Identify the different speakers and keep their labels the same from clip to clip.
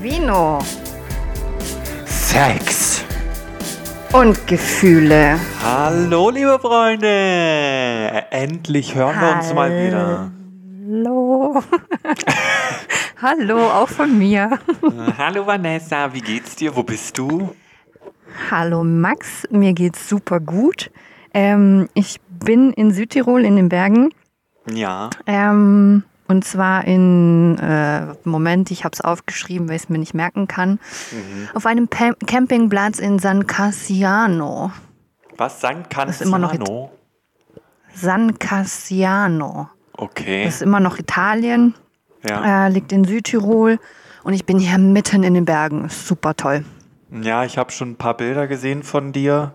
Speaker 1: Vino
Speaker 2: Sex.
Speaker 1: und Gefühle.
Speaker 2: Hallo, liebe Freunde. Endlich hören wir uns mal wieder.
Speaker 1: Hallo. Hallo, auch von mir.
Speaker 2: Hallo, Vanessa. Wie geht's dir? Wo bist du?
Speaker 1: Hallo Max, mir geht's super gut. Ähm, ich bin in Südtirol in den Bergen.
Speaker 2: Ja.
Speaker 1: Ähm, und zwar in, äh, Moment, ich habe es aufgeschrieben, weil ich es mir nicht merken kann. Auf einem Pam Campingplatz in San Cassiano.
Speaker 2: Was? San
Speaker 1: ist immer noch
Speaker 2: Canziano?
Speaker 1: San Cassiano.
Speaker 2: Okay.
Speaker 1: Das ist immer noch Italien,
Speaker 2: Ja.
Speaker 1: äh, liegt in Südtirol. Und ich bin hier mitten in den Bergen. Ist Super toll.
Speaker 2: ja, ich habe schon ein paar Bilder gesehen von dir.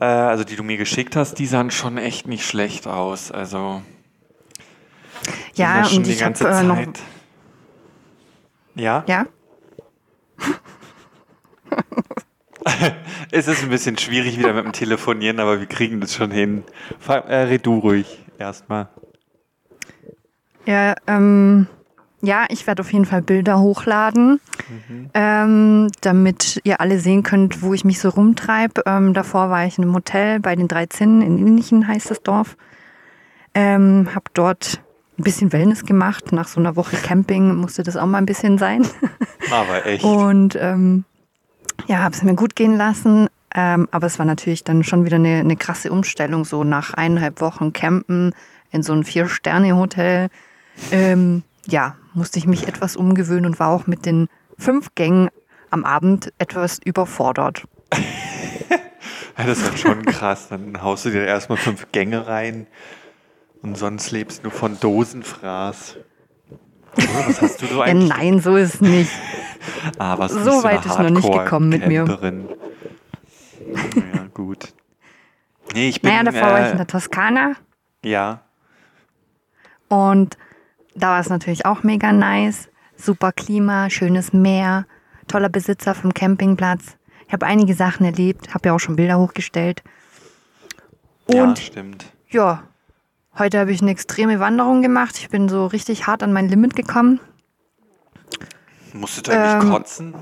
Speaker 2: Äh, also, die du mir geschickt hast, die sahen schon echt nicht schlecht aus. Also,
Speaker 1: Ja,
Speaker 2: sind schon
Speaker 1: und ich habe äh, noch.
Speaker 2: Ja?
Speaker 1: Ja?
Speaker 2: Es ist ein bisschen schwierig wieder mit dem Telefonieren, aber wir kriegen das schon hin. Äh, red du ruhig erstmal.
Speaker 1: Ja, ähm, ja, ich werde auf jeden Fall Bilder hochladen, ähm, damit ihr alle sehen könnt, wo ich mich so rumtreibe. Ähm, davor war ich in einem Hotel bei den drei Zinnen in Innichen heißt das Dorf. Ähm, hab dort ein bisschen Wellness gemacht. Nach so einer Woche Camping musste das auch mal ein bisschen sein.
Speaker 2: Aber echt.
Speaker 1: Und ähm, ja, habe es mir gut gehen lassen. Ähm, aber es war natürlich dann schon wieder eine, eine krasse Umstellung, so nach eineinhalb Wochen Campen in so ein Vier-Sterne-Hotel. Ähm, ja, musste ich mich etwas umgewöhnen und war auch mit den fünf Gängen am Abend etwas überfordert.
Speaker 2: Ja, das ist halt schon krass. Dann haust du dir erstmal fünf Gänge rein und sonst lebst du von Dosenfraß. Oder Was hast du so
Speaker 1: Ja,
Speaker 2: eigentlich?
Speaker 1: nein, so ist es nicht.
Speaker 2: Ah, was
Speaker 1: so weit ist noch nicht gekommen mit mir.
Speaker 2: Ja, gut. Nee, ich bin.
Speaker 1: Naja, davor war ich in
Speaker 2: äh,
Speaker 1: der Toskana
Speaker 2: ja,
Speaker 1: und da war es natürlich auch mega nice. Super Klima, schönes Meer, toller Besitzer vom Campingplatz. Ich habe einige Sachen erlebt, habe ja auch schon Bilder hochgestellt.
Speaker 2: ja,
Speaker 1: Und
Speaker 2: stimmt.
Speaker 1: ja, heute habe ich eine extreme Wanderung gemacht. Ich bin so richtig hart an mein Limit gekommen.
Speaker 2: Musstet ihr eigentlich
Speaker 1: ähm,
Speaker 2: kotzen?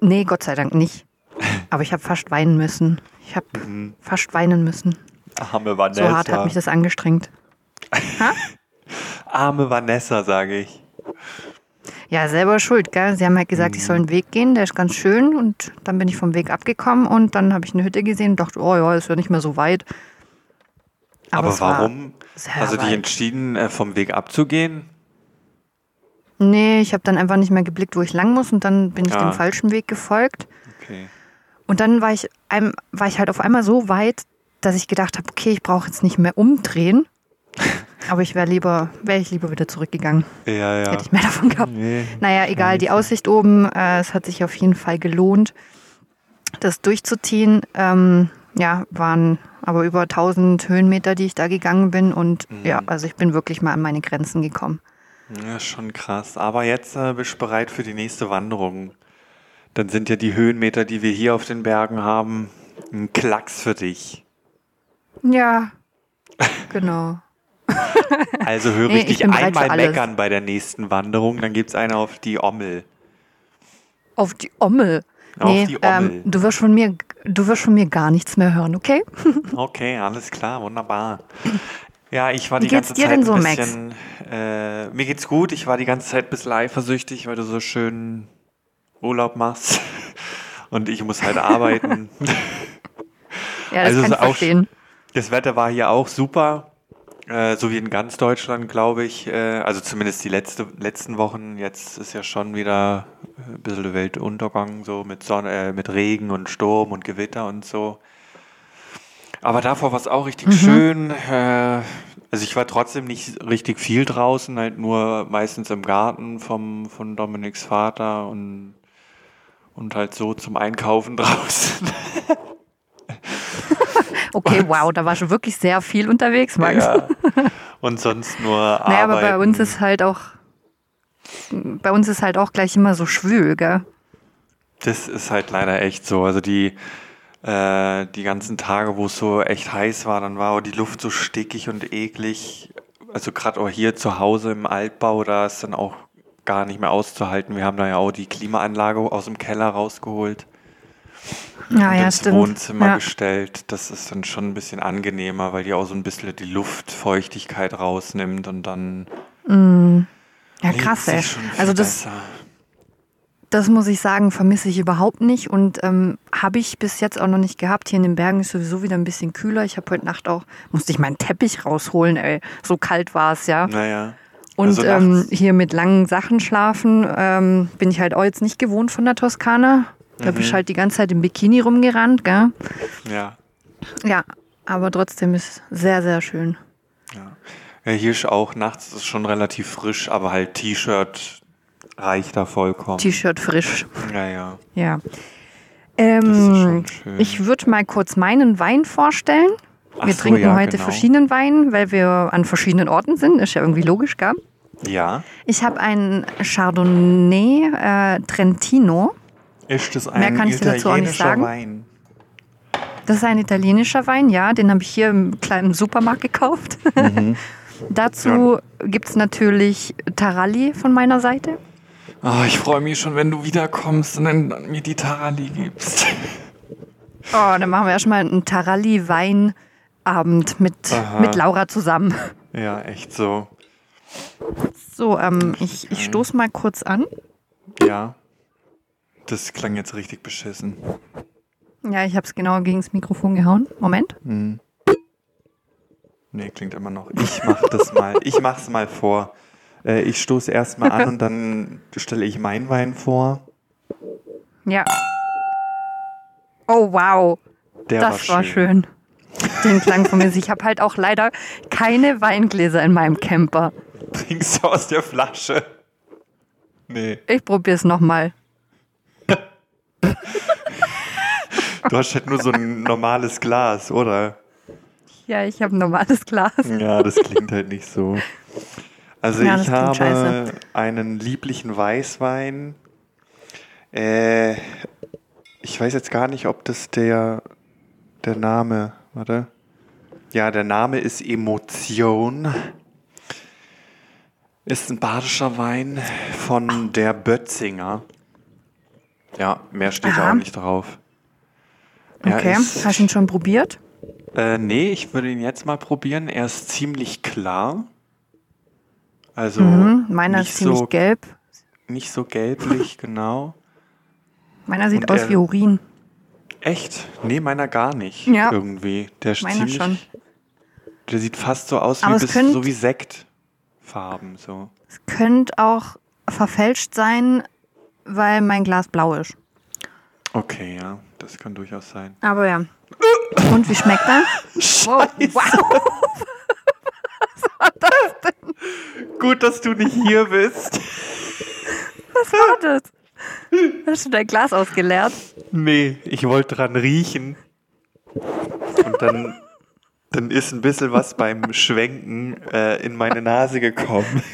Speaker 1: Nee, Gott sei Dank nicht. Aber ich habe fast weinen müssen. Ich habe fast weinen müssen.
Speaker 2: Arme
Speaker 1: So
Speaker 2: Vanessa.
Speaker 1: hart hat mich das angestrengt.
Speaker 2: Arme Vanessa, sage ich.
Speaker 1: Ja, selber schuld, gell? Sie haben halt gesagt, ich soll einen Weg gehen, der ist ganz schön. Und dann bin ich vom Weg abgekommen und dann habe ich eine Hütte gesehen und dachte, oh ja, ist ja nicht mehr so weit.
Speaker 2: Aber,
Speaker 1: war
Speaker 2: warum?
Speaker 1: sehr
Speaker 2: Also die
Speaker 1: weit.
Speaker 2: entschieden, äh, vom Weg abzugehen?
Speaker 1: Nee, ich habe dann einfach nicht mehr geblickt, wo ich lang muss und dann bin ich
Speaker 2: Ja.
Speaker 1: dem falschen Weg gefolgt.
Speaker 2: Okay.
Speaker 1: Und dann war ich, war ich halt auf einmal so weit, dass ich gedacht habe, okay, ich brauche jetzt nicht mehr umdrehen. Aber ich wäre lieber, wäre ich lieber wieder zurückgegangen.
Speaker 2: Ja, ja.
Speaker 1: Hätte ich mehr davon gehabt.
Speaker 2: Nee.
Speaker 1: Naja, egal, die Aussicht oben, äh, es hat sich auf jeden Fall gelohnt, das durchzuziehen. Ähm, ja, waren aber über 1000 Höhenmeter, die ich da gegangen bin. Und ja, also ich bin wirklich mal an meine Grenzen gekommen.
Speaker 2: Ja, schon krass. Aber jetzt äh, bist du bereit für die nächste Wanderung. Dann sind ja die Höhenmeter, die wir hier auf den Bergen haben, ein Klacks für dich.
Speaker 1: Ja, genau.
Speaker 2: Also höre
Speaker 1: Nee,
Speaker 2: ich
Speaker 1: ich
Speaker 2: dich einmal meckern bei der nächsten Wanderung, dann gibt's eine auf die Ommel.
Speaker 1: Auf die Ommel. Nee. Ähm, du wirst von mir, du wirst von mir gar nichts mehr hören, okay?
Speaker 2: Okay, alles klar, wunderbar. Ja, ich war die ganze Zeit
Speaker 1: so,
Speaker 2: ein bisschen. Äh, mir geht's gut. Ich war die ganze Zeit ein bisschen eifersüchtig, weil du so schön Urlaub machst. Und ich muss halt arbeiten.
Speaker 1: Ja, das
Speaker 2: Also
Speaker 1: kann ich verstehen.
Speaker 2: Das Wetter war hier auch super, äh, so wie in ganz Deutschland, glaube ich. Äh, also zumindest die letzte, letzten Wochen. Jetzt ist ja schon wieder äh, ein bisschen der Weltuntergang, so mit Sonne, äh, mit Regen und Sturm und Gewitter und so. Aber davor war es auch richtig schön. Äh, also ich war trotzdem nicht richtig viel draußen, halt nur meistens im Garten vom, von Dominiks Vater und, und halt so zum Einkaufen draußen.
Speaker 1: Okay, wow, da war schon wirklich sehr viel unterwegs, Max.
Speaker 2: Ja. Und sonst nur
Speaker 1: Naja, aber bei uns
Speaker 2: arbeiten.
Speaker 1: ist halt auch, bei uns ist halt auch gleich immer so schwül, gell?
Speaker 2: Das ist halt leider echt so. Also die, äh, die ganzen Tage, wo es so echt heiß war, dann war auch die Luft so stickig und eklig. Also gerade auch hier zu Hause im Altbau, da ist dann auch gar nicht mehr auszuhalten. Wir haben da ja auch die Klimaanlage aus dem Keller rausgeholt
Speaker 1: Ja, ja,
Speaker 2: ins
Speaker 1: stimmt.
Speaker 2: Wohnzimmer
Speaker 1: ja.
Speaker 2: gestellt. Das ist dann schon ein bisschen angenehmer, weil die auch so ein bisschen die Luftfeuchtigkeit rausnimmt und dann
Speaker 1: ja,
Speaker 2: lebt
Speaker 1: krass, ey. Also das,
Speaker 2: besser.
Speaker 1: das muss ich sagen, vermisse ich überhaupt nicht und ähm, habe ich bis jetzt auch noch nicht gehabt. Hier in den Bergen ist sowieso wieder ein bisschen kühler. Ich habe heute Nacht auch, musste ich meinen Teppich rausholen, ey. So kalt war es, ja.
Speaker 2: Naja.
Speaker 1: Und
Speaker 2: also
Speaker 1: ähm, hier mit langen Sachen schlafen ähm, bin ich halt auch jetzt nicht gewohnt von der Toskana. Da
Speaker 2: Mhm.
Speaker 1: bin ich halt die ganze Zeit im Bikini rumgerannt, gell?
Speaker 2: ja.
Speaker 1: Ja, aber trotzdem ist sehr, sehr schön.
Speaker 2: Ja, hier ist auch nachts ist schon relativ frisch, aber halt T-Shirt reicht da vollkommen.
Speaker 1: T-Shirt frisch.
Speaker 2: ja, ja.
Speaker 1: Ja. Ähm, ich würde mal kurz meinen Wein vorstellen.
Speaker 2: Ach
Speaker 1: Wir
Speaker 2: so,
Speaker 1: trinken
Speaker 2: ja,
Speaker 1: heute
Speaker 2: genau.
Speaker 1: verschiedenen Wein, weil wir an verschiedenen Orten sind. Ist ja irgendwie logisch, gell?
Speaker 2: Ja.
Speaker 1: Ich habe einen Chardonnay äh, Trentino.
Speaker 2: Ist das
Speaker 1: Mehr
Speaker 2: ein
Speaker 1: kann ich dir dazu auch nicht
Speaker 2: italienischer
Speaker 1: sagen.
Speaker 2: Wein?
Speaker 1: Das ist ein italienischer Wein, ja. Den habe ich hier im kleinen Supermarkt gekauft.
Speaker 2: Mhm.
Speaker 1: Dazu gibt es natürlich Taralli von meiner Seite.
Speaker 2: Oh, ich freue mich schon, wenn du wiederkommst und dann mir die Tarali gibst.
Speaker 1: Oh, dann machen wir erstmal einen Taralli-Weinabend mit,
Speaker 2: Aha.
Speaker 1: mit Laura zusammen.
Speaker 2: Ja, echt so.
Speaker 1: So, ähm, ich, ich stoße mal kurz an.
Speaker 2: Ja. Das klang jetzt richtig beschissen.
Speaker 1: Ja, ich habe es genau gegen das Mikrofon gehauen. Moment.
Speaker 2: Nee, klingt immer noch. Ich mach das mal. Ich mach's mal vor. Äh, ich stoße erstmal an und dann stelle ich meinen Wein vor.
Speaker 1: Ja. Oh, wow.
Speaker 2: Der
Speaker 1: das
Speaker 2: war
Speaker 1: war
Speaker 2: schön.
Speaker 1: schön. Den Klang von mir. Ich habe halt auch leider keine Weingläser in meinem Camper.
Speaker 2: Trinkst du aus der Flasche? Nee.
Speaker 1: Ich probiere es nochmal.
Speaker 2: Du hast halt nur so ein normales Glas, oder?
Speaker 1: Ja, ich habe ein normales Glas.
Speaker 2: Ja, das klingt halt nicht so. Also
Speaker 1: Ja,
Speaker 2: ich habe
Speaker 1: scheiße.
Speaker 2: einen lieblichen Weißwein. Äh, ich weiß jetzt gar nicht, ob das der, der Name, warte. Ja, der Name ist Emotion. Ist ein badischer Wein von der Bötzinger. Ja, mehr steht da
Speaker 1: Aha.
Speaker 2: auch nicht drauf. Er
Speaker 1: Okay.
Speaker 2: ist-
Speaker 1: Hast du ihn schon probiert?
Speaker 2: äh, nee, ich würde ihn jetzt mal probieren. Er ist ziemlich klar. Also
Speaker 1: Mhm. Meiner ist ziemlich
Speaker 2: so,
Speaker 1: gelb.
Speaker 2: Nicht so gelblich, genau.
Speaker 1: Meiner sieht
Speaker 2: Und
Speaker 1: aus
Speaker 2: er-
Speaker 1: wie Urin.
Speaker 2: Echt? Nee, meiner gar nicht.
Speaker 1: Ja.
Speaker 2: Irgendwie. Der ist
Speaker 1: Meiner
Speaker 2: ziemlich.
Speaker 1: schon.
Speaker 2: Der sieht fast so aus
Speaker 1: Aber
Speaker 2: wie bis,
Speaker 1: könnt-
Speaker 2: so wie Sektfarben. So.
Speaker 1: Es könnte auch verfälscht sein, weil mein Glas blau ist.
Speaker 2: Okay, ja, das kann durchaus sein.
Speaker 1: Aber ja. Und wie schmeckt er? Wow. wow.
Speaker 2: Gut, dass du nicht hier bist.
Speaker 1: Was war das? Hast du dein Glas ausgeleert?
Speaker 2: Nee, ich wollte dran riechen. Und dann, dann ist ein bisschen was beim Schwenken äh, in meine Nase gekommen.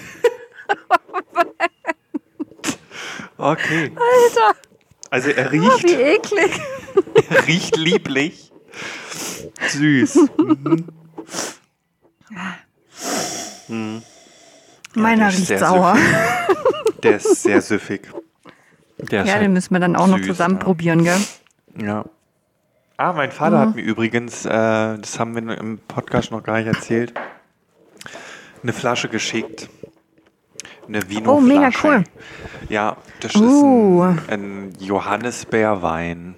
Speaker 2: Okay.
Speaker 1: Alter,
Speaker 2: Also er
Speaker 1: oh, wie
Speaker 2: riecht,
Speaker 1: eklig.
Speaker 2: er riecht lieblich. Süß.
Speaker 1: Meiner
Speaker 2: der ist
Speaker 1: riecht
Speaker 2: sehr
Speaker 1: sauer.
Speaker 2: Der ist sehr süffig. Der ist
Speaker 1: Ja,
Speaker 2: halt
Speaker 1: den müssen wir dann auch noch
Speaker 2: süß,
Speaker 1: zusammen
Speaker 2: ja.
Speaker 1: probieren, gell?
Speaker 2: Ja. Ah, mein Vater
Speaker 1: Mhm.
Speaker 2: hat mir übrigens, äh, das haben wir im Podcast noch gar nicht erzählt, eine Flasche geschickt. Eine Vino-Flasche.
Speaker 1: Oh, mega cool.
Speaker 2: Ja, das
Speaker 1: Uh.
Speaker 2: ist ein, ein Johannisbeerwein.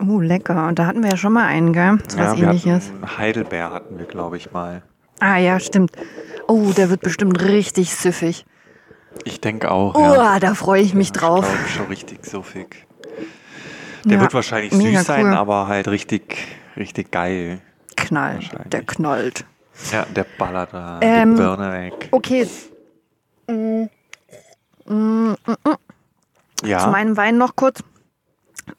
Speaker 1: Oh, lecker. Und da hatten wir ja schon mal einen, gell? Das
Speaker 2: Ja,
Speaker 1: was ähnliches.
Speaker 2: Heidelbeer hatten wir, glaube ich, mal.
Speaker 1: Ah ja, stimmt. Oh, der wird bestimmt richtig süffig.
Speaker 2: Ich denke auch.
Speaker 1: Oh,
Speaker 2: ja.
Speaker 1: da freue ich mich
Speaker 2: Ich
Speaker 1: drauf.
Speaker 2: glaube schon richtig suffig. Der
Speaker 1: Ja,
Speaker 2: wird wahrscheinlich süß sein,
Speaker 1: cool.
Speaker 2: aber halt richtig, richtig geil.
Speaker 1: Knallt. Der knallt.
Speaker 2: Ja, der ballert da
Speaker 1: Ähm,
Speaker 2: die Birne weg.
Speaker 1: Okay, zu
Speaker 2: Ja,
Speaker 1: meinem Wein noch kurz.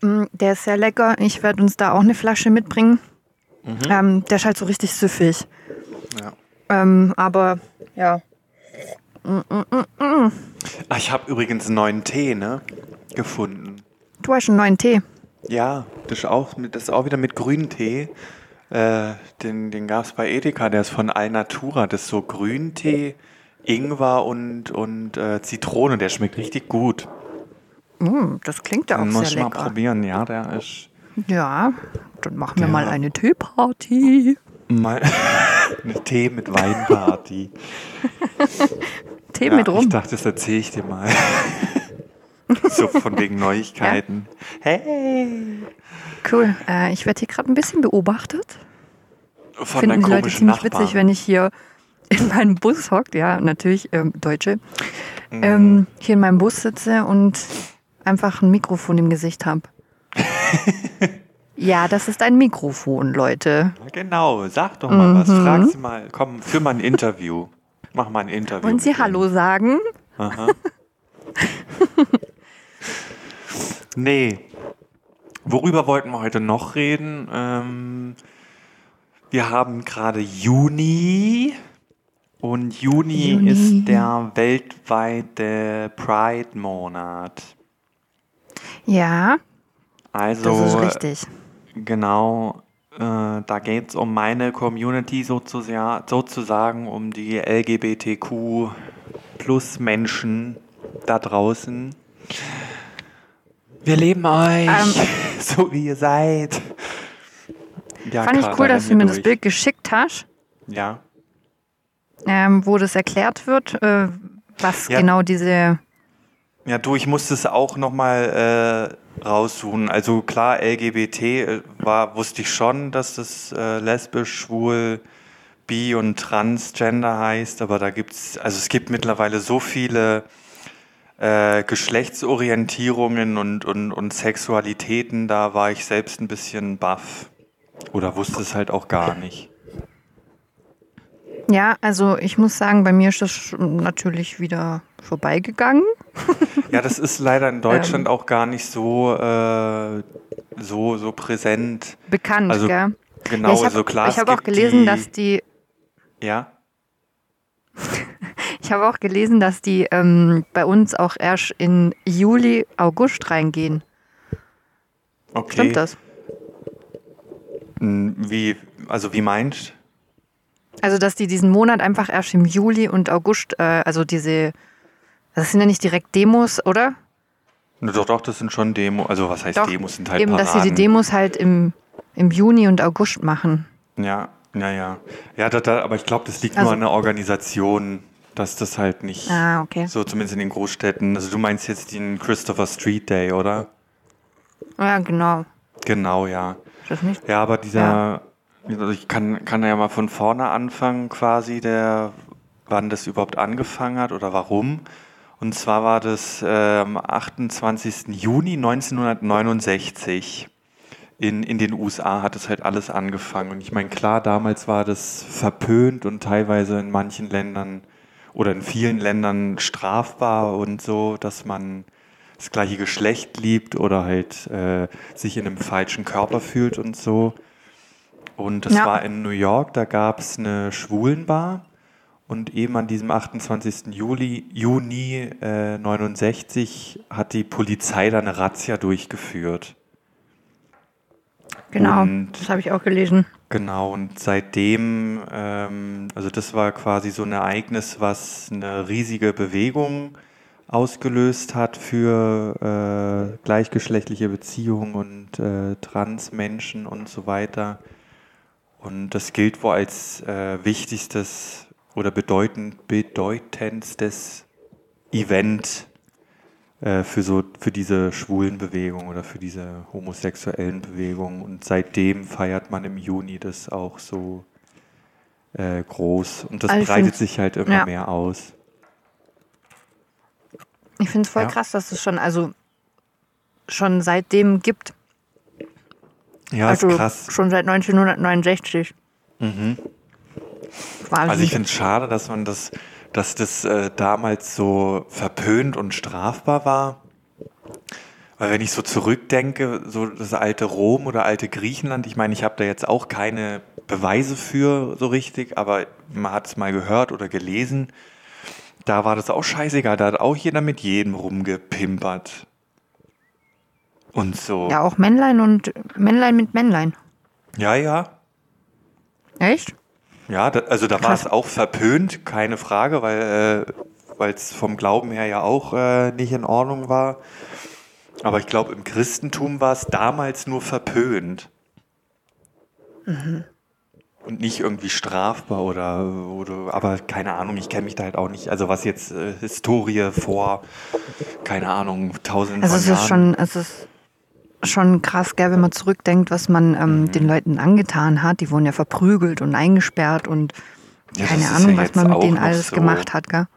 Speaker 1: Mm, Der ist sehr lecker. Ich werde uns da auch eine Flasche mitbringen. Ähm, der ist halt so richtig süffig.
Speaker 2: ja.
Speaker 1: Ähm, aber ja.
Speaker 2: Ah, ich habe übrigens einen neuen Tee, ne? Gefunden.
Speaker 1: Du hast einen neuen Tee.
Speaker 2: Ja, das ist auch, das ist auch wieder mit Grüntee. Äh, den den gab es bei Edeka, der ist von Alnatura. Das ist so Grüntee Ingwer und, und äh, Zitrone. Der schmeckt richtig gut.
Speaker 1: Mm, das klingt ja auch
Speaker 2: Den muss ich
Speaker 1: sehr
Speaker 2: mal
Speaker 1: lecker.
Speaker 2: probieren. Ja, der ist
Speaker 1: Ja, dann machen wir
Speaker 2: Ja.
Speaker 1: mal eine Teeparty.
Speaker 2: mal eine Tee mit Weinparty.
Speaker 1: Tee
Speaker 2: Ja,
Speaker 1: mit
Speaker 2: Ich
Speaker 1: rum.
Speaker 2: dachte, das erzähle ich dir mal. so von wegen Neuigkeiten. Hey!
Speaker 1: Cool. Äh, ich werde hier gerade ein bisschen beobachtet.
Speaker 2: Von
Speaker 1: Finden
Speaker 2: deinem
Speaker 1: die Leute
Speaker 2: komischen
Speaker 1: ziemlich
Speaker 2: Nachbarn.
Speaker 1: witzig, wenn ich hier in meinem Bus hockt, ja, natürlich ähm, Deutsche,
Speaker 2: Mhm.
Speaker 1: ähm, hier in meinem Bus sitze und einfach ein Mikrofon im Gesicht habe. ja, das ist ein Mikrofon, Leute.
Speaker 2: Ja, Genau, sag doch mal was.
Speaker 1: Mhm.
Speaker 2: Frag sie mal. Komm, führ mal ein Interview. Mach mal ein Interview.
Speaker 1: Wollen Sie
Speaker 2: mit denen.
Speaker 1: Hallo sagen?
Speaker 2: Aha. nee. Worüber wollten wir heute noch reden? Ähm, wir haben gerade Juni. Und Juni,
Speaker 1: Juni.
Speaker 2: ist der weltweite Pride-Monat.
Speaker 1: Ja,
Speaker 2: Also,
Speaker 1: das ist richtig.
Speaker 2: Genau, äh, da geht es um meine Community sozusagen, sozusagen um die LGBTQ plus Menschen da draußen. Wir lieben euch,
Speaker 1: Ähm.
Speaker 2: so wie ihr seid. Ja,
Speaker 1: Fand ich
Speaker 2: Carla,
Speaker 1: cool, dass du mir
Speaker 2: hier
Speaker 1: das
Speaker 2: durch.
Speaker 1: Bild geschickt hast,
Speaker 2: Ja,
Speaker 1: ähm, wo das erklärt wird, äh, was
Speaker 2: Ja.
Speaker 1: genau diese.
Speaker 2: ja, du, ich musste es auch nochmal äh, raussuchen. Also klar, LGBT äh, war, wusste ich schon, dass das äh, lesbisch, schwul, bi und transgender heißt, aber da gibt's, also es gibt mittlerweile so viele äh, Geschlechtsorientierungen und, und, und Sexualitäten, da war ich selbst ein bisschen baff. Oder wusste es halt auch gar nicht.
Speaker 1: Ja, also ich muss sagen, bei mir ist das natürlich wieder vorbeigegangen.
Speaker 2: Ja, das ist leider in Deutschland
Speaker 1: Ähm.
Speaker 2: auch gar nicht so, äh, so, so präsent.
Speaker 1: Bekannt,
Speaker 2: Also,
Speaker 1: gell?
Speaker 2: Genau,
Speaker 1: ja, ich habe
Speaker 2: also klar. es
Speaker 1: hab auch gelesen,
Speaker 2: die,
Speaker 1: dass die.
Speaker 2: Ja,
Speaker 1: Ich habe auch gelesen, dass die ähm, bei uns auch erst in Juli, August reingehen.
Speaker 2: okay.
Speaker 1: Stimmt das?
Speaker 2: Hm, Wie, also wie meinst
Speaker 1: Also, dass die diesen Monat einfach erst im Juli und August, äh, also diese, das sind ja nicht direkt Demos, oder?
Speaker 2: du? Doch, doch, das sind schon Demo, also was heißt
Speaker 1: Doch,
Speaker 2: Demos sind halt
Speaker 1: Eben, dass sie die
Speaker 2: Paraden.
Speaker 1: Demos halt im, im Juni und August machen.
Speaker 2: Ja, ja, ja. Ja, da, da, aber ich glaube, das liegt
Speaker 1: Also-
Speaker 2: nur an der Organisation, dass das halt nicht,
Speaker 1: Ah, okay.
Speaker 2: so zumindest in den Großstädten, also du meinst jetzt den Christopher Street Day, oder?
Speaker 1: Ja, genau.
Speaker 2: Genau, ja.
Speaker 1: Ist das nicht?
Speaker 2: Ja, aber dieser, also ich kann, kann ja mal von vorne anfangen quasi, der, wann das überhaupt angefangen hat oder warum. Und zwar war das äh, am 28. Juni 1969. In, in den USA hat es halt alles angefangen. Und ich meine, klar, damals war das verpönt und teilweise in manchen Ländern oder in vielen Ländern strafbar und so, dass man das gleiche Geschlecht liebt oder halt äh, sich in einem falschen Körper fühlt und so. Und das
Speaker 1: Ja.
Speaker 2: war in New York, da gab es eine Schwulenbar und eben an diesem 28. Juli, Juni äh, 69 hat die Polizei da eine Razzia durchgeführt.
Speaker 1: Genau,
Speaker 2: Und-
Speaker 1: das habe ich auch gelesen.
Speaker 2: Genau, und seitdem, ähm, also das war quasi so ein Ereignis, was eine riesige Bewegung ausgelöst hat für äh, gleichgeschlechtliche Beziehungen und äh, Transmenschen und so weiter. Und das gilt wohl als äh, wichtigstes oder bedeutend, bedeutendstes Event äh, für so für diese schwulen Bewegung oder für diese homosexuellen Bewegung. Und seitdem feiert man im Juni das auch so äh, groß. Und das
Speaker 1: Also
Speaker 2: breitet sich halt immer
Speaker 1: ja.
Speaker 2: mehr aus.
Speaker 1: Ich finde es voll
Speaker 2: Ja.
Speaker 1: krass, dass es schon, also schon seitdem gibt.
Speaker 2: Ja,
Speaker 1: also
Speaker 2: ist krass.
Speaker 1: schon seit 1969.
Speaker 2: Mhm.
Speaker 1: Quasi.
Speaker 2: Also ich finde es schade, dass man das, dass das äh, damals so verpönt und strafbar war. Weil wenn ich so zurückdenke, so das alte Rom oder alte Griechenland, ich meine, ich habe da jetzt auch keine Beweise für so richtig, aber man hat es mal gehört oder gelesen. Da war das auch scheißegal, da hat auch jeder mit jedem rumgepimpert. Und so.
Speaker 1: ja, auch Männlein und Männlein mit Männlein.
Speaker 2: ja. ja.
Speaker 1: Echt?
Speaker 2: Ja, da, also da war es auch verpönt, keine Frage, weil äh, es vom Glauben her ja auch äh, nicht in Ordnung war. Aber ich glaube, im Christentum war es damals nur verpönt. Mhm. Und nicht irgendwie strafbar oder, oder aber keine Ahnung, ich kenne mich da halt auch nicht. Also was jetzt äh, Historie vor, keine Ahnung, tausend
Speaker 1: also es
Speaker 2: Jahren.
Speaker 1: Ist schon, es ist schon krass, gell, wenn man zurückdenkt, was man ähm, mhm. den Leuten angetan hat. Die wurden ja verprügelt und eingesperrt und ja, keine Ahnung, ja was man mit denen alles so. gemacht hat, gell?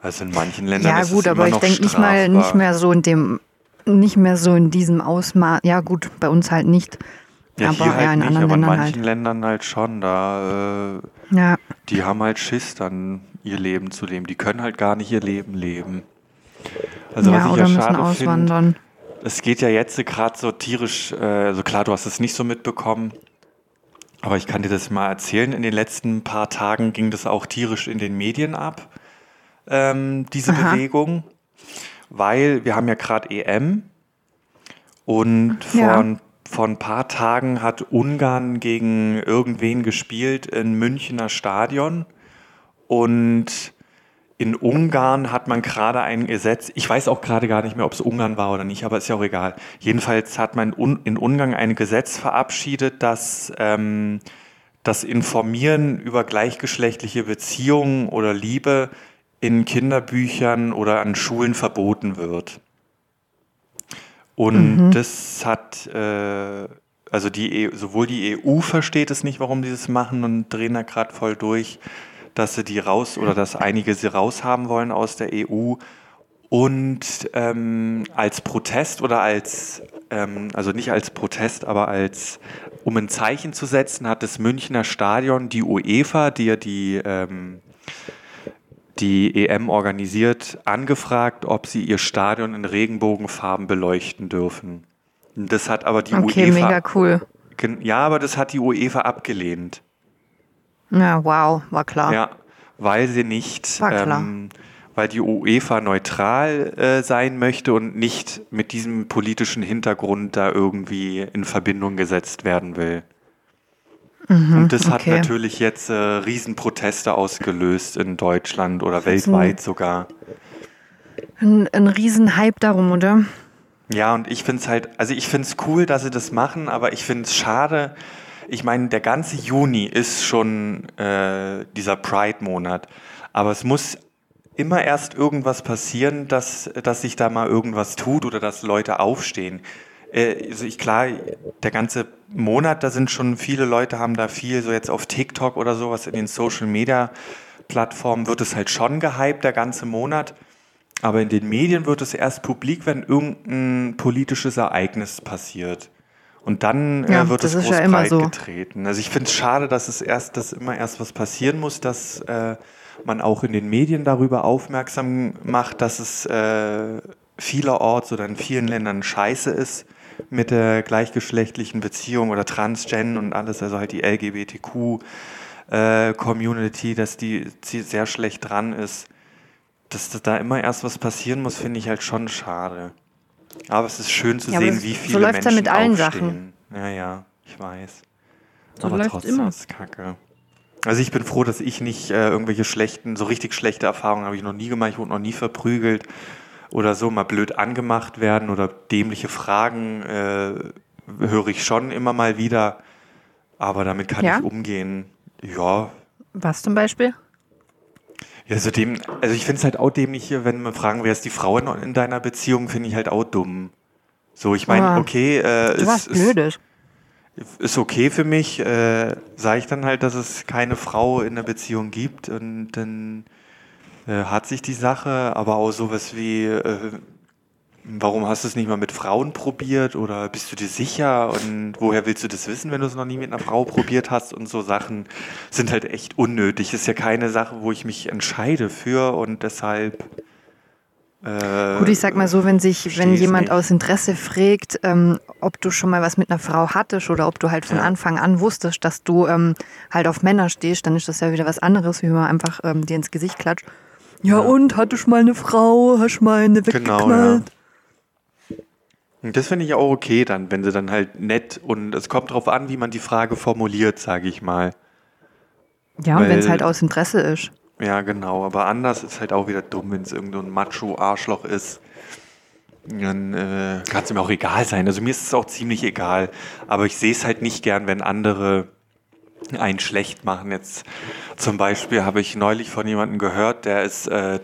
Speaker 2: Also in manchen Ländern
Speaker 1: ja,
Speaker 2: ist
Speaker 1: gut,
Speaker 2: es
Speaker 1: aber
Speaker 2: ich
Speaker 1: denke nicht mal nicht mehr so in dem nicht mehr so in diesem Ausmaß. Ja, gut, bei uns halt nicht.
Speaker 2: Ja, aber hier halt ja, in nicht, anderen aber in Ländern manchen halt. Ländern halt schon. Da, äh, ja. Die haben halt Schiss, dann ihr Leben zu leben. Die können halt gar nicht ihr Leben leben. Also
Speaker 1: ja,
Speaker 2: was ich
Speaker 1: oder
Speaker 2: ja
Speaker 1: müssen
Speaker 2: schade
Speaker 1: auswandern.
Speaker 2: Find, es geht ja jetzt gerade so tierisch, äh, also klar, du hast es nicht so mitbekommen, aber ich kann dir das mal erzählen. In den letzten paar Tagen ging das auch tierisch in den Medien ab, ähm, diese Aha. Bewegung, weil wir haben ja gerade EM und vor, ja. vor ein paar Tagen hat Ungarn gegen irgendwen gespielt in Münchner Stadion und in Ungarn hat man gerade ein Gesetz, ich weiß auch gerade gar nicht mehr, ob es Ungarn war oder nicht, aber ist ja auch egal. Jedenfalls hat man in Ungarn ein Gesetz verabschiedet, dass ähm, das Informieren über gleichgeschlechtliche Beziehungen oder Liebe in Kinderbüchern oder an Schulen verboten wird. Und mhm. das hat, äh, also die, e sowohl die EU versteht es nicht, warum die das machen und drehen da gerade voll durch dass sie die raus oder dass einige sie raushaben wollen aus der EU. Und ähm, als Protest oder als, ähm, also nicht als Protest, aber als, um ein Zeichen zu setzen, hat das Münchner Stadion die UEFA, die ja die, ähm, die EM organisiert, angefragt, ob sie ihr Stadion in Regenbogenfarben beleuchten dürfen. Das hat aber die
Speaker 1: okay,
Speaker 2: UEFA.
Speaker 1: mega cool.
Speaker 2: Ja, aber das hat die UEFA abgelehnt.
Speaker 1: Ja, wow, war klar.
Speaker 2: Ja, weil sie nicht, ähm, weil die UEFA neutral äh, sein möchte und nicht mit diesem politischen Hintergrund da irgendwie in Verbindung gesetzt werden will. Mhm, und das okay. hat natürlich jetzt äh, Riesenproteste ausgelöst in Deutschland oder weltweit sogar.
Speaker 1: Ein, ein Riesenhype darum, oder?
Speaker 2: Ja, und ich finde es halt, also ich finde es cool, dass sie das machen, aber ich finde es schade, ich meine, der ganze Juni ist schon äh, dieser Pride-Monat, aber es muss immer erst irgendwas passieren, dass, dass sich da mal irgendwas tut oder dass Leute aufstehen. Äh, also ich, klar, der ganze Monat, da sind schon viele Leute, haben da viel, so jetzt auf TikTok oder sowas in den Social Media Plattformen wird es halt schon gehypt, der ganze Monat. Aber in den Medien wird es erst publik, wenn irgendein politisches Ereignis passiert. Und dann äh, ja, äh, wird es groß ja breit so. getreten. Also ich finde es schade, dass es erst, dass immer erst was passieren muss, dass äh, man auch in den Medien darüber aufmerksam macht, dass es äh, vielerorts oder in vielen Ländern scheiße ist mit der gleichgeschlechtlichen Beziehung oder Transgen und alles, also halt die LGBTQ-Community, äh, dass die sehr schlecht dran ist. Dass da immer erst was passieren muss, finde ich halt schon schade. Aber es ist schön zu ja, sehen, wie viele so läuft's Menschen ja mit allen aufstehen. Sachen. Ja, ja, ich weiß.
Speaker 1: So aber trotzdem immer.
Speaker 2: ist Kacke. Also ich bin froh, dass ich nicht äh, irgendwelche schlechten, so richtig schlechte Erfahrungen habe ich noch nie gemacht. Ich wurde noch nie verprügelt oder so mal blöd angemacht werden oder dämliche Fragen äh, höre ich schon immer mal wieder. Aber damit kann ja? ich umgehen. Ja.
Speaker 1: Was zum Beispiel?
Speaker 2: Ja, also, dem, also ich finde es halt auch dämlich, wenn man fragen, wer ist die Frau in, in deiner Beziehung, finde ich halt auch dumm. So, ich meine, ah. okay, äh,
Speaker 1: du ist, blödes.
Speaker 2: Ist, ist okay für mich, äh, sage ich dann halt, dass es keine Frau in der Beziehung gibt und dann äh, hat sich die Sache, aber auch sowas wie, äh, warum hast du es nicht mal mit Frauen probiert oder bist du dir sicher und woher willst du das wissen, wenn du es noch nie mit einer Frau probiert hast und so Sachen sind halt echt unnötig. Ist ja keine Sache, wo ich mich entscheide für und deshalb.
Speaker 1: Äh, Gut, ich sag mal so, wenn sich, wenn jemand nicht. aus Interesse fragt, ähm, ob du schon mal was mit einer Frau hattest oder ob du halt von ja. Anfang an wusstest, dass du ähm, halt auf Männer stehst, dann ist das ja wieder was anderes, wie man einfach ähm, dir ins Gesicht klatscht. Ja, ja, und hattest mal eine Frau, hast mal eine weggeknallt. Genau, ja.
Speaker 2: Das finde ich auch okay dann, wenn sie dann halt nett und es kommt darauf an, wie man die Frage formuliert, sage ich mal.
Speaker 1: Ja, und wenn es halt aus Interesse ist.
Speaker 2: Ja, genau. Aber anders ist halt auch wieder dumm, wenn es irgendein Macho-Arschloch ist. Dann äh, kann es mir auch egal sein. Also mir ist es auch ziemlich egal. Aber ich sehe es halt nicht gern, wenn andere einen schlecht machen. Jetzt zum Beispiel habe ich neulich von jemandem gehört, der ist äh,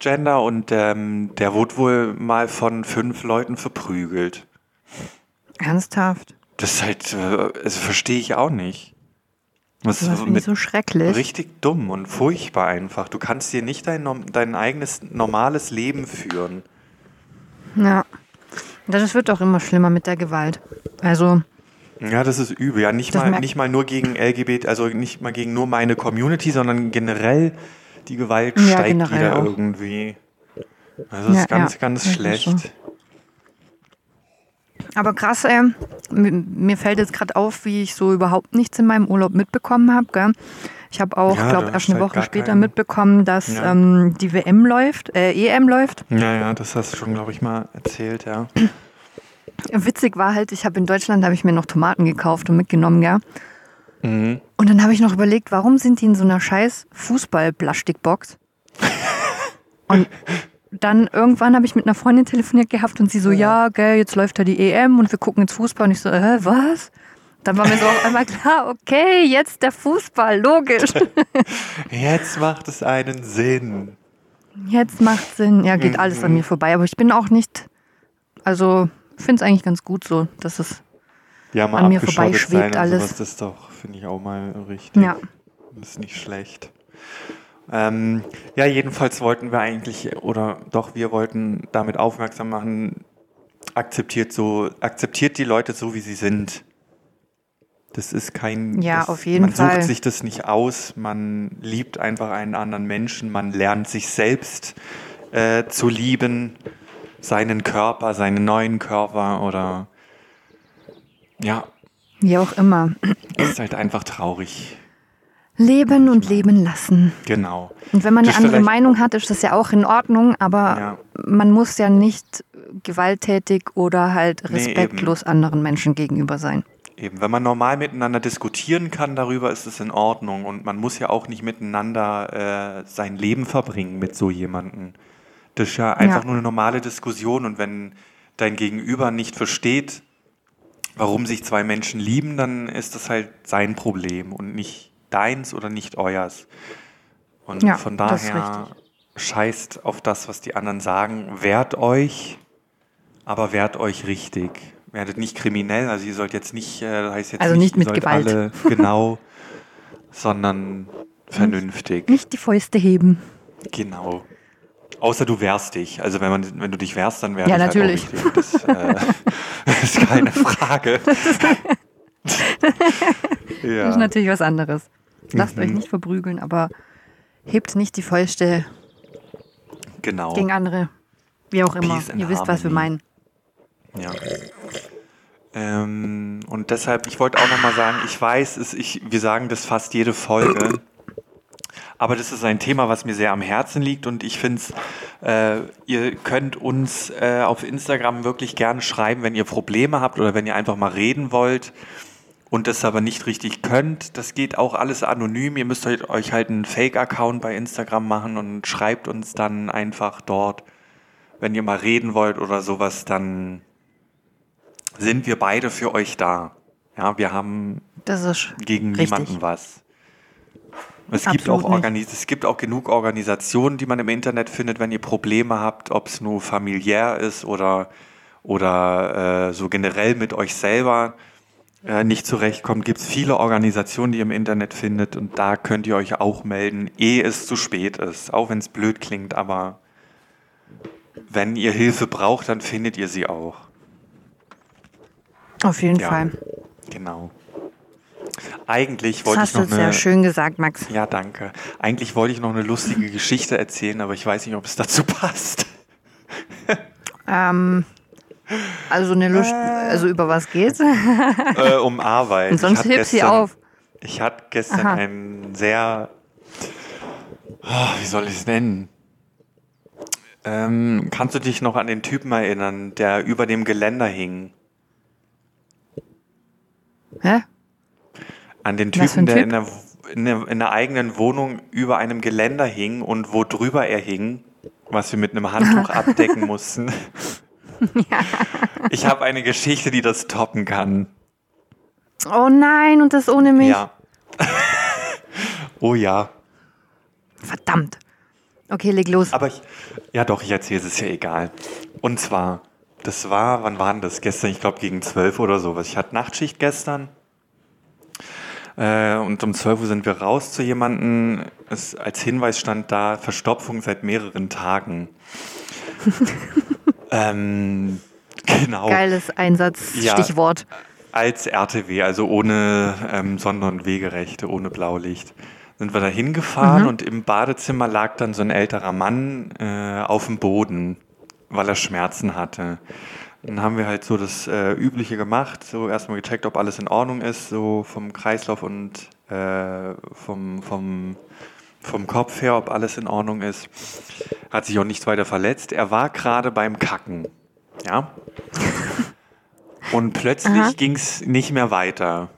Speaker 2: Transgender und ähm, der wurde wohl mal von fünf Leuten verprügelt.
Speaker 1: Ernsthaft.
Speaker 2: Das ist halt, äh, das verstehe ich auch nicht.
Speaker 1: Das finde ich so schrecklich.
Speaker 2: Richtig dumm und furchtbar einfach. Du kannst dir nicht dein, dein eigenes normales Leben führen.
Speaker 1: Ja. Das wird auch immer schlimmer mit der Gewalt. Also,
Speaker 2: Ja, das ist übel. Ja, nicht
Speaker 1: Das
Speaker 2: mal, nicht mal nur gegen LGBT, also nicht mal gegen nur meine Community, sondern generell die Gewalt
Speaker 1: Ja,
Speaker 2: steigt wieder
Speaker 1: auch.
Speaker 2: irgendwie. Also
Speaker 1: Ja,
Speaker 2: ist ganz,
Speaker 1: ja,
Speaker 2: ganz schlecht.
Speaker 1: so. aber krass, ey, m- mir fällt jetzt gerade auf, wie ich so überhaupt nichts in meinem Urlaub mitbekommen habe. Ich habe auch,
Speaker 2: Ja,
Speaker 1: glaube erst eine
Speaker 2: halt
Speaker 1: Woche später
Speaker 2: keinen-
Speaker 1: mitbekommen, dass
Speaker 2: Ja.
Speaker 1: ähm, die WM läuft, äh, EM läuft.
Speaker 2: Ja, ja, das hast du schon, glaube ich, mal erzählt, ja.
Speaker 1: Witzig war halt, ich habe in Deutschland habe ich mir noch Tomaten gekauft und mitgenommen, ja.
Speaker 2: Mhm.
Speaker 1: Und dann habe ich noch überlegt, warum sind die in so einer scheiß Fußball-Plastikbox? und dann irgendwann habe ich mit einer Freundin telefoniert gehabt und sie so, ja, gell, jetzt läuft da die EM und wir gucken jetzt Fußball. Und ich so, hä, was? Dann war mir so auf einmal klar, okay, jetzt der Fußball, logisch.
Speaker 2: Jetzt macht es einen Sinn.
Speaker 1: Jetzt macht Sinn. Ja, geht alles an mir vorbei. Aber ich bin auch nicht, also finde es eigentlich ganz gut so, dass es,
Speaker 2: Ja,
Speaker 1: An mir vorbeischwebt alles.
Speaker 2: Sowas, das ist doch, finde ich auch mal richtig.
Speaker 1: ja.
Speaker 2: Das ist nicht schlecht. Ähm, ja, jedenfalls wollten wir eigentlich, oder doch, wir wollten damit aufmerksam machen, akzeptiert so, akzeptiert die Leute so, wie sie sind. Das ist kein.
Speaker 1: Ja,
Speaker 2: das,
Speaker 1: auf jeden
Speaker 2: man
Speaker 1: Fall.
Speaker 2: sucht sich das nicht aus, man liebt einfach einen anderen Menschen, man lernt sich selbst äh, zu lieben, seinen Körper, seinen neuen Körper oder ja,
Speaker 1: Wie auch immer.
Speaker 2: ist halt einfach traurig.
Speaker 1: Leben und leben lassen.
Speaker 2: Genau.
Speaker 1: Und wenn man eine
Speaker 2: Das
Speaker 1: andere Meinung hat, ist das ja auch in Ordnung, aber
Speaker 2: Ja.
Speaker 1: man muss ja nicht gewalttätig oder halt
Speaker 2: Nee,
Speaker 1: respektlos anderen Menschen gegenüber sein.
Speaker 2: Eben, wenn man normal miteinander diskutieren kann darüber, ist es in Ordnung. Und man muss ja auch nicht miteinander äh, sein Leben verbringen mit so jemandem. Das ist ja einfach
Speaker 1: Ja.
Speaker 2: nur eine normale Diskussion. Und wenn dein Gegenüber nicht versteht, warum sich zwei Menschen lieben, dann ist das halt sein Problem und nicht deins oder nicht euers. Und
Speaker 1: Ja,
Speaker 2: von
Speaker 1: das
Speaker 2: daher scheißt auf das, was die anderen sagen. Wehrt euch, aber wehrt euch richtig. Werdet nicht kriminell, also ihr sollt jetzt nicht, äh, das heißt jetzt
Speaker 1: Also
Speaker 2: nicht,
Speaker 1: nicht mit Gewalt.
Speaker 2: alle genau, sondern vernünftig.
Speaker 1: Nicht die Fäuste heben.
Speaker 2: Genau. Außer du wehrst dich. Also wenn man, wenn du dich wehrst, dann wär
Speaker 1: Ja,
Speaker 2: dich
Speaker 1: natürlich.
Speaker 2: Halt auch richtig. Das, äh, das ist keine Frage.
Speaker 1: Das ist
Speaker 2: ja.
Speaker 1: natürlich was anderes. Lasst
Speaker 2: Mhm.
Speaker 1: euch nicht verprügeln, aber hebt nicht die Fäuste
Speaker 2: Genau.
Speaker 1: gegen andere. Wie auch immer. Ihr wisst, was wir
Speaker 2: Harmony.
Speaker 1: meinen.
Speaker 2: Ja. Ähm, und deshalb, ich wollte auch nochmal sagen, ich weiß, es, ich, wir sagen das fast jede Folge, aber das ist ein Thema, was mir sehr am Herzen liegt und ich finde es, äh, ihr könnt uns äh, auf Instagram wirklich gerne schreiben, wenn ihr Probleme habt oder wenn ihr einfach mal reden wollt und das aber nicht richtig könnt. Das geht auch alles anonym. Ihr müsst euch, euch halt einen Fake-Account bei Instagram machen und schreibt uns dann einfach dort, wenn ihr mal reden wollt oder sowas, dann sind wir beide für euch da. Ja, wir haben gegen
Speaker 1: Richtig.
Speaker 2: niemanden was. Es gibt,
Speaker 1: Absolut
Speaker 2: auch Organis es gibt auch genug Organisationen, die man im Internet findet, wenn ihr Probleme habt, ob es nur familiär ist oder, oder äh, so generell mit euch selber äh, nicht zurechtkommt. Gibt es viele Organisationen, die ihr im Internet findet und da könnt ihr euch auch melden, ehe es zu spät ist. Auch wenn es blöd klingt, aber wenn ihr Hilfe braucht, dann findet ihr sie auch.
Speaker 1: auf jeden
Speaker 2: Ja.
Speaker 1: Fall.
Speaker 2: Genau. Eigentlich
Speaker 1: Das
Speaker 2: wollte ich
Speaker 1: hast du
Speaker 2: noch
Speaker 1: sehr schön gesagt, Max.
Speaker 2: Ja, danke. Eigentlich wollte ich noch eine lustige Geschichte erzählen, aber ich weiß nicht, ob es dazu passt.
Speaker 1: Ähm, also eine Lust, also über was geht's?
Speaker 2: äh, um Arbeit.
Speaker 1: Und sonst
Speaker 2: hatte
Speaker 1: heb sie auf.
Speaker 2: Ich hatte gestern
Speaker 1: Aha.
Speaker 2: einen sehr, Ah, wie soll ich es nennen? Ähm, kannst du dich noch an den Typen erinnern, der über dem Geländer hing?
Speaker 1: Hä?
Speaker 2: An den Typen, der
Speaker 1: Typ?
Speaker 2: in der, in der, in der eigenen Wohnung über einem Geländer hing und wo drüber er hing, was wir mit einem Handtuch abdecken mussten. Ja. Ich habe eine Geschichte, die das toppen kann.
Speaker 1: Oh nein, und das ohne mich?
Speaker 2: Ja. oh ja.
Speaker 1: Verdammt. Okay, leg los.
Speaker 2: Aber ich, ja doch, ich erzähle es, ist ja egal. Und zwar, das war, wann war denn das? Gestern, ich glaube gegen zwölf oder sowas. Ich hatte Nachtschicht gestern. Äh, und um 12 Uhr sind wir raus zu jemandem. Es, als Hinweis stand da Verstopfung seit mehreren Tagen. ähm, genau.
Speaker 1: Geiles Einsatzstichwort. Ja,
Speaker 2: als RTW, also ohne ähm, Sonder- und Wegerechte, ohne Blaulicht. Sind wir da hingefahren mhm. und im Badezimmer lag dann so ein älterer Mann äh, auf dem Boden, weil er Schmerzen hatte. Dann haben wir halt so das äh, Übliche gemacht, so erstmal gecheckt, ob alles in Ordnung ist, so vom Kreislauf und äh, vom, vom, vom Kopf her, ob alles in Ordnung ist. Hat sich auch nichts weiter verletzt. Er war gerade beim Kacken. Ja. Und plötzlich ging es nicht mehr weiter.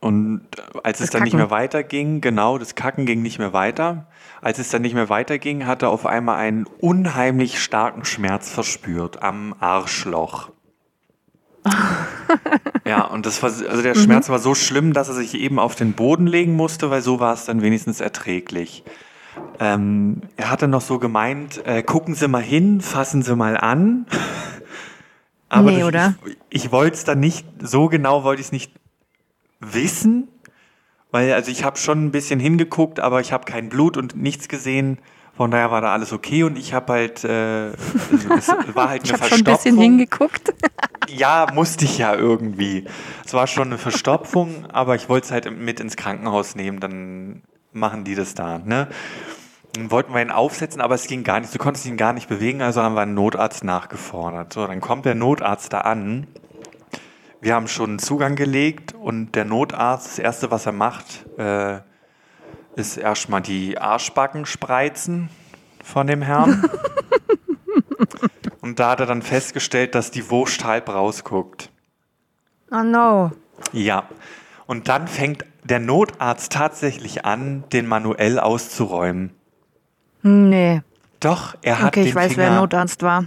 Speaker 2: Und als das es dann Kacken. nicht mehr weiterging, genau, das Kacken ging nicht mehr weiter. Als es dann nicht mehr weiterging, hat er auf einmal einen unheimlich starken Schmerz verspürt am Arschloch. ja, und das war, also der mhm. Schmerz war so schlimm, dass er sich eben auf den Boden legen musste, weil so war es dann wenigstens erträglich. Ähm, er hatte noch so gemeint, äh, gucken Sie mal hin, fassen Sie mal an. Aber nee, das, ich, ich wollte es dann nicht, so genau wollte ich es nicht wissen, weil also ich habe schon ein bisschen hingeguckt, aber ich habe kein Blut und nichts gesehen. Von daher war da alles okay und ich habe halt, äh, es war halt eine ich Verstopfung. Schon ein bisschen
Speaker 1: hingeguckt.
Speaker 2: ja, musste ich ja irgendwie. Es war schon eine Verstopfung, aber ich wollte es halt mit ins Krankenhaus nehmen, dann machen die das da. Ne? Dann wollten wir ihn aufsetzen, aber es ging gar nicht. Du konntest ihn gar nicht bewegen, also haben wir einen Notarzt nachgefordert. So, dann kommt der Notarzt da an wir haben schon Zugang gelegt und der Notarzt, das Erste, was er macht, äh, ist erstmal die Arschbacken spreizen von dem Herrn. und da hat er dann festgestellt, dass die Wurst halb rausguckt.
Speaker 1: Oh no.
Speaker 2: Ja. Und dann fängt der Notarzt tatsächlich an, den manuell auszuräumen.
Speaker 1: Nee.
Speaker 2: Doch, er hat
Speaker 1: okay,
Speaker 2: den
Speaker 1: ich weiß,
Speaker 2: Finger
Speaker 1: wer Notarzt war.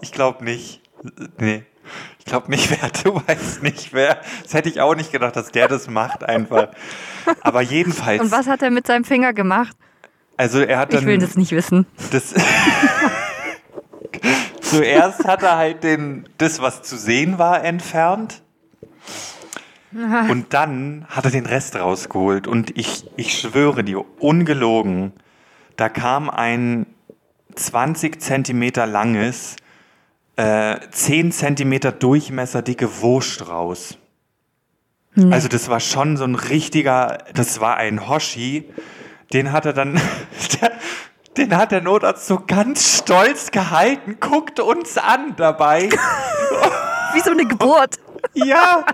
Speaker 2: ich glaube nicht. Nee. Ich glaube nicht, wer, du weißt nicht, wer. Das hätte ich auch nicht gedacht, dass der das macht einfach. Aber jedenfalls.
Speaker 1: Und was hat er mit seinem Finger gemacht?
Speaker 2: Also er hat dann.
Speaker 1: Ich will das nicht wissen.
Speaker 2: Das Zuerst hat er halt den, das, was zu sehen war, entfernt. Und dann hat er den Rest rausgeholt. Und ich, ich schwöre dir, ungelogen, da kam ein 20 Zentimeter langes, äh, 10 Zentimeter Durchmesser dicke Wurst raus. Nee. Also das war schon so ein richtiger, das war ein Hoshi. Den hat er dann, den hat der Notarzt so ganz stolz gehalten, guckt uns an dabei.
Speaker 1: Wie so eine Geburt.
Speaker 2: ja.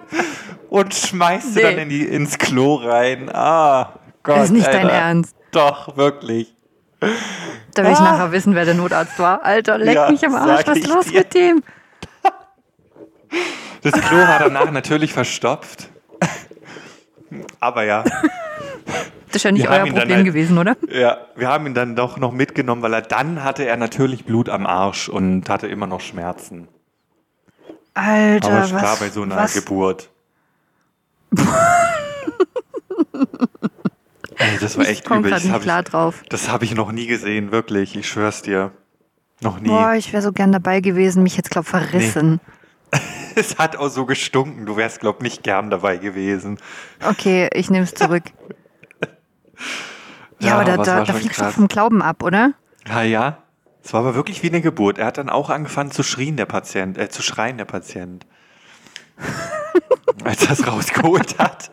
Speaker 2: Und schmeißt nee. dann in die, ins Klo rein. Ah, Gott.
Speaker 1: Das ist nicht Alter. dein Ernst.
Speaker 2: Doch, wirklich.
Speaker 1: Da will ich ah. nachher wissen, wer der Notarzt war. Alter, leck ja, mich am Arsch, was ist los dir. mit dem?
Speaker 2: Das Klo war danach natürlich verstopft. Aber ja.
Speaker 1: Das ist ja nicht wir euer Problem halt, gewesen, oder?
Speaker 2: Ja, wir haben ihn dann doch noch mitgenommen, weil er dann hatte er natürlich Blut am Arsch und hatte immer noch Schmerzen.
Speaker 1: Alter,
Speaker 2: Aber was, war bei so einer was? Geburt. Ey, das war echt ich übel. Das
Speaker 1: habe ich, drauf.
Speaker 2: Das hab ich noch nie gesehen, wirklich. Ich schwör's dir. Noch nie.
Speaker 1: Boah, ich wäre so gern dabei gewesen, mich jetzt, glaub verrissen.
Speaker 2: Nee. es hat auch so gestunken. Du wärst, glaub nicht gern dabei gewesen.
Speaker 1: Okay, ich nehme es zurück. ja, ja, aber da, da, da fliegst du vom Glauben ab, oder?
Speaker 2: Ja, ja. Es war aber wirklich wie eine Geburt. Er hat dann auch angefangen zu schreien, der Patient, äh, zu schreien, der Patient. Als er es rausgeholt hat.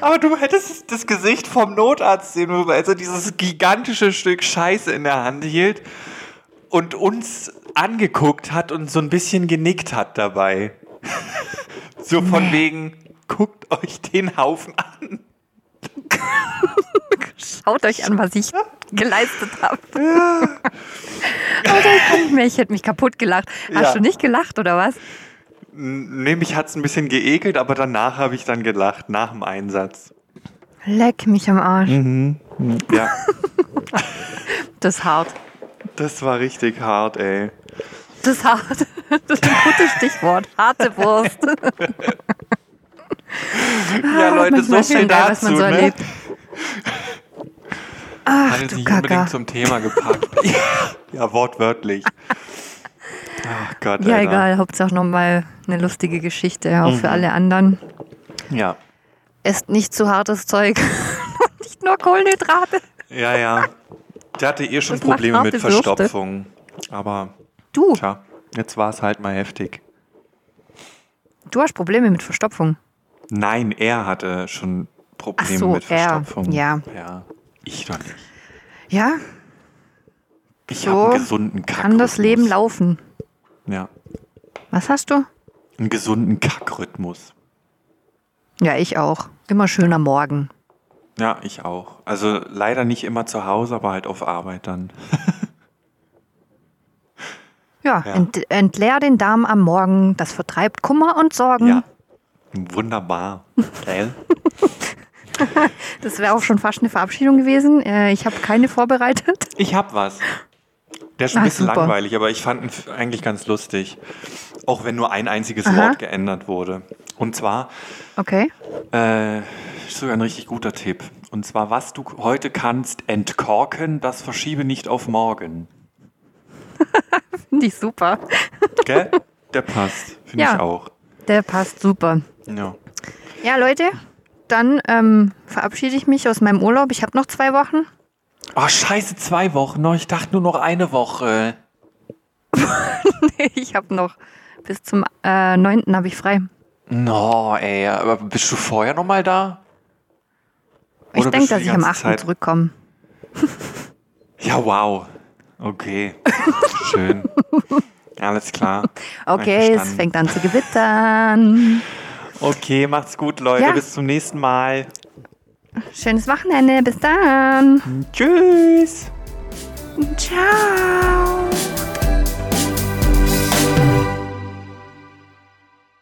Speaker 2: Aber du hättest das Gesicht vom Notarzt sehen müssen, als er dieses gigantische Stück Scheiße in der Hand hielt und uns angeguckt hat und so ein bisschen genickt hat dabei. so von nee. wegen, guckt euch den Haufen an.
Speaker 1: Schaut euch an, was ich geleistet habe. Ja. Alter, ich kann nicht mehr, ich hätte mich kaputt gelacht. Hast ja. du nicht gelacht oder was?
Speaker 2: Nee, mich hat es ein bisschen geekelt, aber danach habe ich dann gelacht, nach dem Einsatz.
Speaker 1: Leck mich am Arsch.
Speaker 2: Mhm. Ja,
Speaker 1: Das ist hart.
Speaker 2: das war richtig hart, ey.
Speaker 1: Das ist hart. Das ist ein gutes Stichwort. Harte Wurst.
Speaker 2: Ja, Leute, so viel
Speaker 1: geil,
Speaker 2: dazu,
Speaker 1: man so
Speaker 2: ne?
Speaker 1: erlebt. Ach
Speaker 2: Hat jetzt
Speaker 1: du
Speaker 2: nicht unbedingt
Speaker 1: Kaka.
Speaker 2: zum Thema gepackt. ja, wortwörtlich. Ach Gott,
Speaker 1: Ja,
Speaker 2: Alter.
Speaker 1: egal. Hauptsache nochmal eine lustige Geschichte, auch für
Speaker 2: Mhm.
Speaker 1: alle anderen.
Speaker 2: Ja,
Speaker 1: Esst nicht zu hartes Zeug. nicht nur Kohlenhydrate.
Speaker 2: ja, ja. Der hatte eh schon
Speaker 1: Das
Speaker 2: Probleme mit
Speaker 1: Würste.
Speaker 2: Verstopfung. Aber,
Speaker 1: Du,
Speaker 2: tja, jetzt war es halt mal heftig.
Speaker 1: du hast Probleme mit Verstopfung.
Speaker 2: Nein, er hatte schon Probleme
Speaker 1: Ach so,
Speaker 2: mit
Speaker 1: er.
Speaker 2: Verstopfung.
Speaker 1: Ja.
Speaker 2: ja. Ich doch nicht.
Speaker 1: Ja,
Speaker 2: Ich
Speaker 1: So
Speaker 2: habe einen gesunden Kackrhythmus.
Speaker 1: kann das Leben laufen.
Speaker 2: Ja,
Speaker 1: Was hast du?
Speaker 2: einen gesunden Kackrhythmus.
Speaker 1: Ja, ich auch. Immer schön am Morgen.
Speaker 2: Ja, ich auch. Also leider nicht immer zu Hause, aber halt auf Arbeit dann.
Speaker 1: Ja,
Speaker 2: Ja.
Speaker 1: Ent, entleer den Darm am Morgen. Das vertreibt Kummer und Sorgen.
Speaker 2: Ja. Wunderbar.
Speaker 1: Das wäre auch schon fast eine Verabschiedung gewesen. Äh, ich habe keine vorbereitet.
Speaker 2: Ich hab was. Der ist ein
Speaker 1: Ah,
Speaker 2: bisschen
Speaker 1: super.
Speaker 2: langweilig, aber ich fand ihn eigentlich ganz lustig. Auch wenn nur ein einziges
Speaker 1: Aha.
Speaker 2: Wort geändert wurde. Und zwar,
Speaker 1: Okay.
Speaker 2: äh, ist sogar ein richtig guter Tipp. Und zwar, was du heute kannst entkorken, das verschiebe nicht auf morgen.
Speaker 1: Finde ich super.
Speaker 2: Gell? Der passt. Finde
Speaker 1: Ja.
Speaker 2: ich auch.
Speaker 1: Der passt super.
Speaker 2: Ja.
Speaker 1: Ja, Leute, dann ähm, verabschiede ich mich aus meinem Urlaub. Ich habe noch zwei Wochen.
Speaker 2: Oh, scheiße, zwei Wochen noch. Ich dachte nur noch eine Woche.
Speaker 1: ich habe noch bis zum äh, 9. habe ich frei.
Speaker 2: No, ey, aber bist du vorher noch mal da?
Speaker 1: Ich
Speaker 2: Oder
Speaker 1: denke,
Speaker 2: bist du
Speaker 1: dass ich am
Speaker 2: ganze
Speaker 1: 8.
Speaker 2: Zeit-
Speaker 1: zurückkomme.
Speaker 2: Ja, wow. Okay. Schön. Alles klar.
Speaker 1: Okay, es fängt an zu gewittern.
Speaker 2: Okay, macht's gut, Leute.
Speaker 1: Ja.
Speaker 2: Bis zum nächsten Mal.
Speaker 1: Schönes Wochenende. Bis dann.
Speaker 2: Tschüss.
Speaker 1: Ciao.